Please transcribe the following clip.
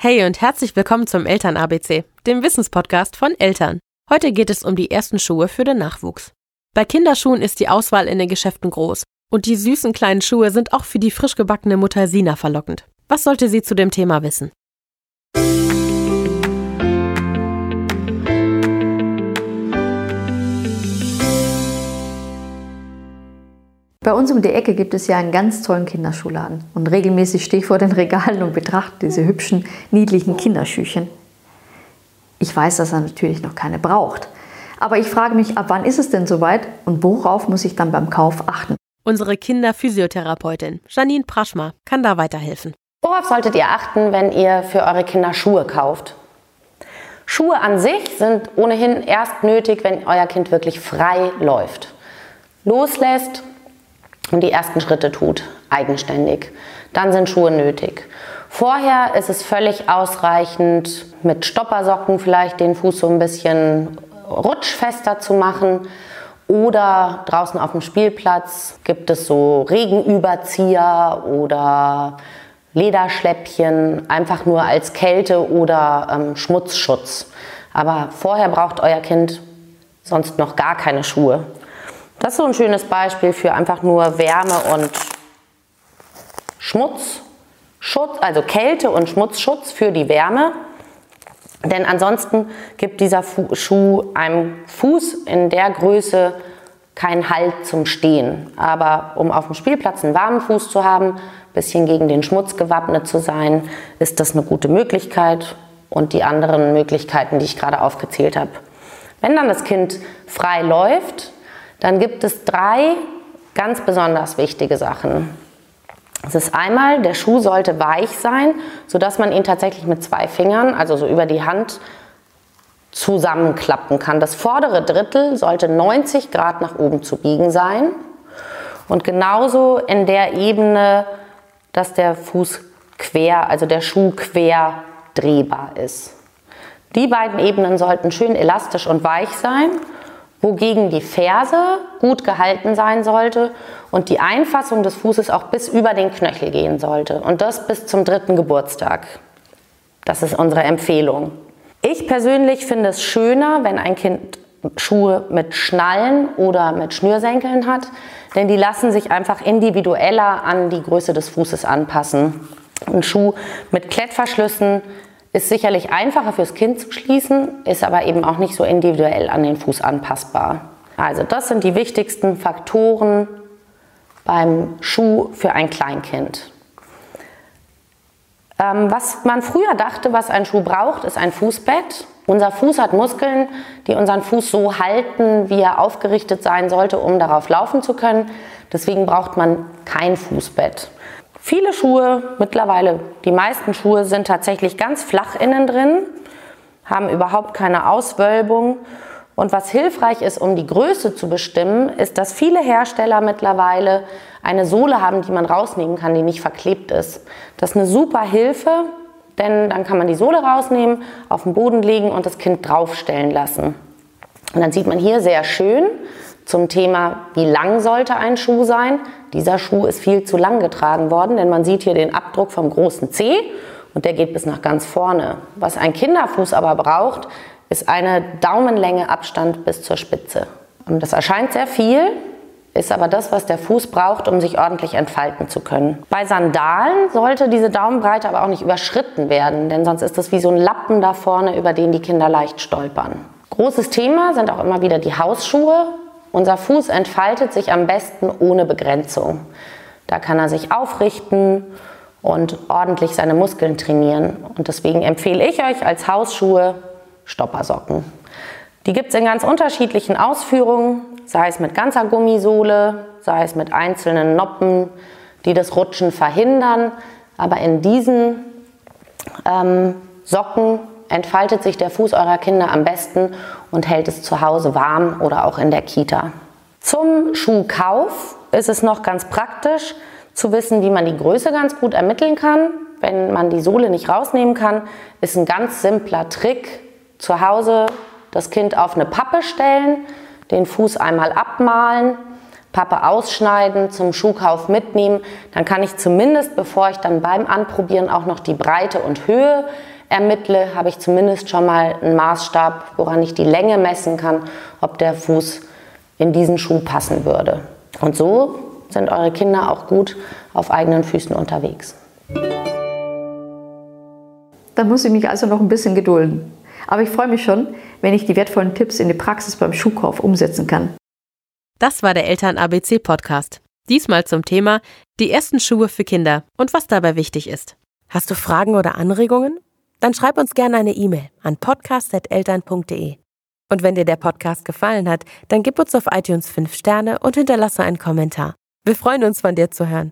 Hey und herzlich willkommen zum Eltern-ABC, dem Wissenspodcast von Eltern. Heute geht es um die ersten Schuhe für den Nachwuchs. Bei Kinderschuhen ist die Auswahl in den Geschäften groß und die süßen kleinen Schuhe sind auch für die frisch gebackene Mutter Sina verlockend. Was sollte sie zu dem Thema wissen? Bei uns um die Ecke gibt es ja einen ganz tollen Kinderschuhladen. Und regelmäßig stehe ich vor den Regalen und betrachte diese hübschen, niedlichen Kinderschüchen. Ich weiß, dass er natürlich noch keine braucht. Aber ich frage mich, ab wann ist es denn soweit und worauf muss ich dann beim Kauf achten? Unsere Kinderphysiotherapeutin Janine Praschma kann da weiterhelfen. Worauf solltet ihr achten, wenn ihr für eure Kinder Schuhe kauft? Schuhe an sich sind ohnehin erst nötig, wenn euer Kind wirklich frei läuft. Loslässt, und die ersten Schritte tut, eigenständig. Dann sind Schuhe nötig. Vorher ist es völlig ausreichend, mit Stoppersocken vielleicht den Fuß so ein bisschen rutschfester zu machen. Oder draußen auf dem Spielplatz gibt es so Regenüberzieher oder Lederschläppchen, einfach nur als Kälte- oder ähm, Schmutzschutz. Aber vorher braucht euer Kind sonst noch gar keine Schuhe. Das ist so ein schönes Beispiel für einfach nur Wärme und Schmutzschutz, also Kälte- und Schmutzschutz für die Wärme. Denn ansonsten gibt dieser Schuh einem Fuß in der Größe keinen Halt zum Stehen. Aber um auf dem Spielplatz einen warmen Fuß zu haben, ein bisschen gegen den Schmutz gewappnet zu sein, ist das eine gute Möglichkeit. Und die anderen Möglichkeiten, die ich gerade aufgezählt habe. Wenn dann das Kind frei läuft, dann gibt es drei ganz besonders wichtige Sachen. Es ist einmal, der Schuh sollte weich sein, sodass man ihn tatsächlich mit zwei Fingern, also so über die Hand, zusammenklappen kann. Das vordere Drittel sollte 90 Grad nach oben zu biegen sein und genauso in der Ebene, dass der Fuß quer, also der Schuh quer drehbar ist. Die beiden Ebenen sollten schön elastisch und weich sein wogegen die Ferse gut gehalten sein sollte und die Einfassung des Fußes auch bis über den Knöchel gehen sollte und das bis zum dritten Geburtstag. Das ist unsere Empfehlung. Ich persönlich finde es schöner, wenn ein Kind Schuhe mit Schnallen oder mit Schnürsenkeln hat, denn die lassen sich einfach individueller an die Größe des Fußes anpassen. Ein Schuh mit Klettverschlüssen ist sicherlich einfacher fürs Kind zu schließen, ist aber eben auch nicht so individuell an den Fuß anpassbar. Also das sind die wichtigsten Faktoren beim Schuh für ein Kleinkind. Ähm, was man früher dachte, was ein Schuh braucht, ist ein Fußbett. Unser Fuß hat Muskeln, die unseren Fuß so halten, wie er aufgerichtet sein sollte, um darauf laufen zu können. Deswegen braucht man kein Fußbett. Viele Schuhe, mittlerweile die meisten Schuhe sind tatsächlich ganz flach innen drin, haben überhaupt keine Auswölbung. Und was hilfreich ist, um die Größe zu bestimmen, ist, dass viele Hersteller mittlerweile eine Sohle haben, die man rausnehmen kann, die nicht verklebt ist. Das ist eine super Hilfe, denn dann kann man die Sohle rausnehmen, auf den Boden legen und das Kind draufstellen lassen. Und dann sieht man hier sehr schön, zum Thema, wie lang sollte ein Schuh sein. Dieser Schuh ist viel zu lang getragen worden, denn man sieht hier den Abdruck vom großen C und der geht bis nach ganz vorne. Was ein Kinderfuß aber braucht, ist eine Daumenlänge Abstand bis zur Spitze. Das erscheint sehr viel, ist aber das, was der Fuß braucht, um sich ordentlich entfalten zu können. Bei Sandalen sollte diese Daumenbreite aber auch nicht überschritten werden, denn sonst ist das wie so ein Lappen da vorne, über den die Kinder leicht stolpern. Großes Thema sind auch immer wieder die Hausschuhe. Unser Fuß entfaltet sich am besten ohne Begrenzung. Da kann er sich aufrichten und ordentlich seine Muskeln trainieren. Und deswegen empfehle ich euch als Hausschuhe Stoppersocken. Die gibt es in ganz unterschiedlichen Ausführungen, sei es mit ganzer Gummisohle, sei es mit einzelnen Noppen, die das Rutschen verhindern. Aber in diesen ähm, Socken entfaltet sich der Fuß eurer Kinder am besten und hält es zu Hause warm oder auch in der Kita. Zum Schuhkauf ist es noch ganz praktisch zu wissen, wie man die Größe ganz gut ermitteln kann. Wenn man die Sohle nicht rausnehmen kann, ist ein ganz simpler Trick. Zu Hause das Kind auf eine Pappe stellen, den Fuß einmal abmalen, Pappe ausschneiden, zum Schuhkauf mitnehmen. Dann kann ich zumindest, bevor ich dann beim Anprobieren auch noch die Breite und Höhe ermittle, habe ich zumindest schon mal einen Maßstab, woran ich die Länge messen kann, ob der Fuß in diesen Schuh passen würde. Und so sind eure Kinder auch gut auf eigenen Füßen unterwegs. Da muss ich mich also noch ein bisschen gedulden. Aber ich freue mich schon, wenn ich die wertvollen Tipps in die Praxis beim Schuhkauf umsetzen kann. Das war der Eltern-ABC-Podcast. Diesmal zum Thema die ersten Schuhe für Kinder und was dabei wichtig ist. Hast du Fragen oder Anregungen? Dann schreib uns gerne eine E-Mail an podcast.eltern.de. Und wenn dir der Podcast gefallen hat, dann gib uns auf iTunes 5 Sterne und hinterlasse einen Kommentar. Wir freuen uns, von dir zu hören.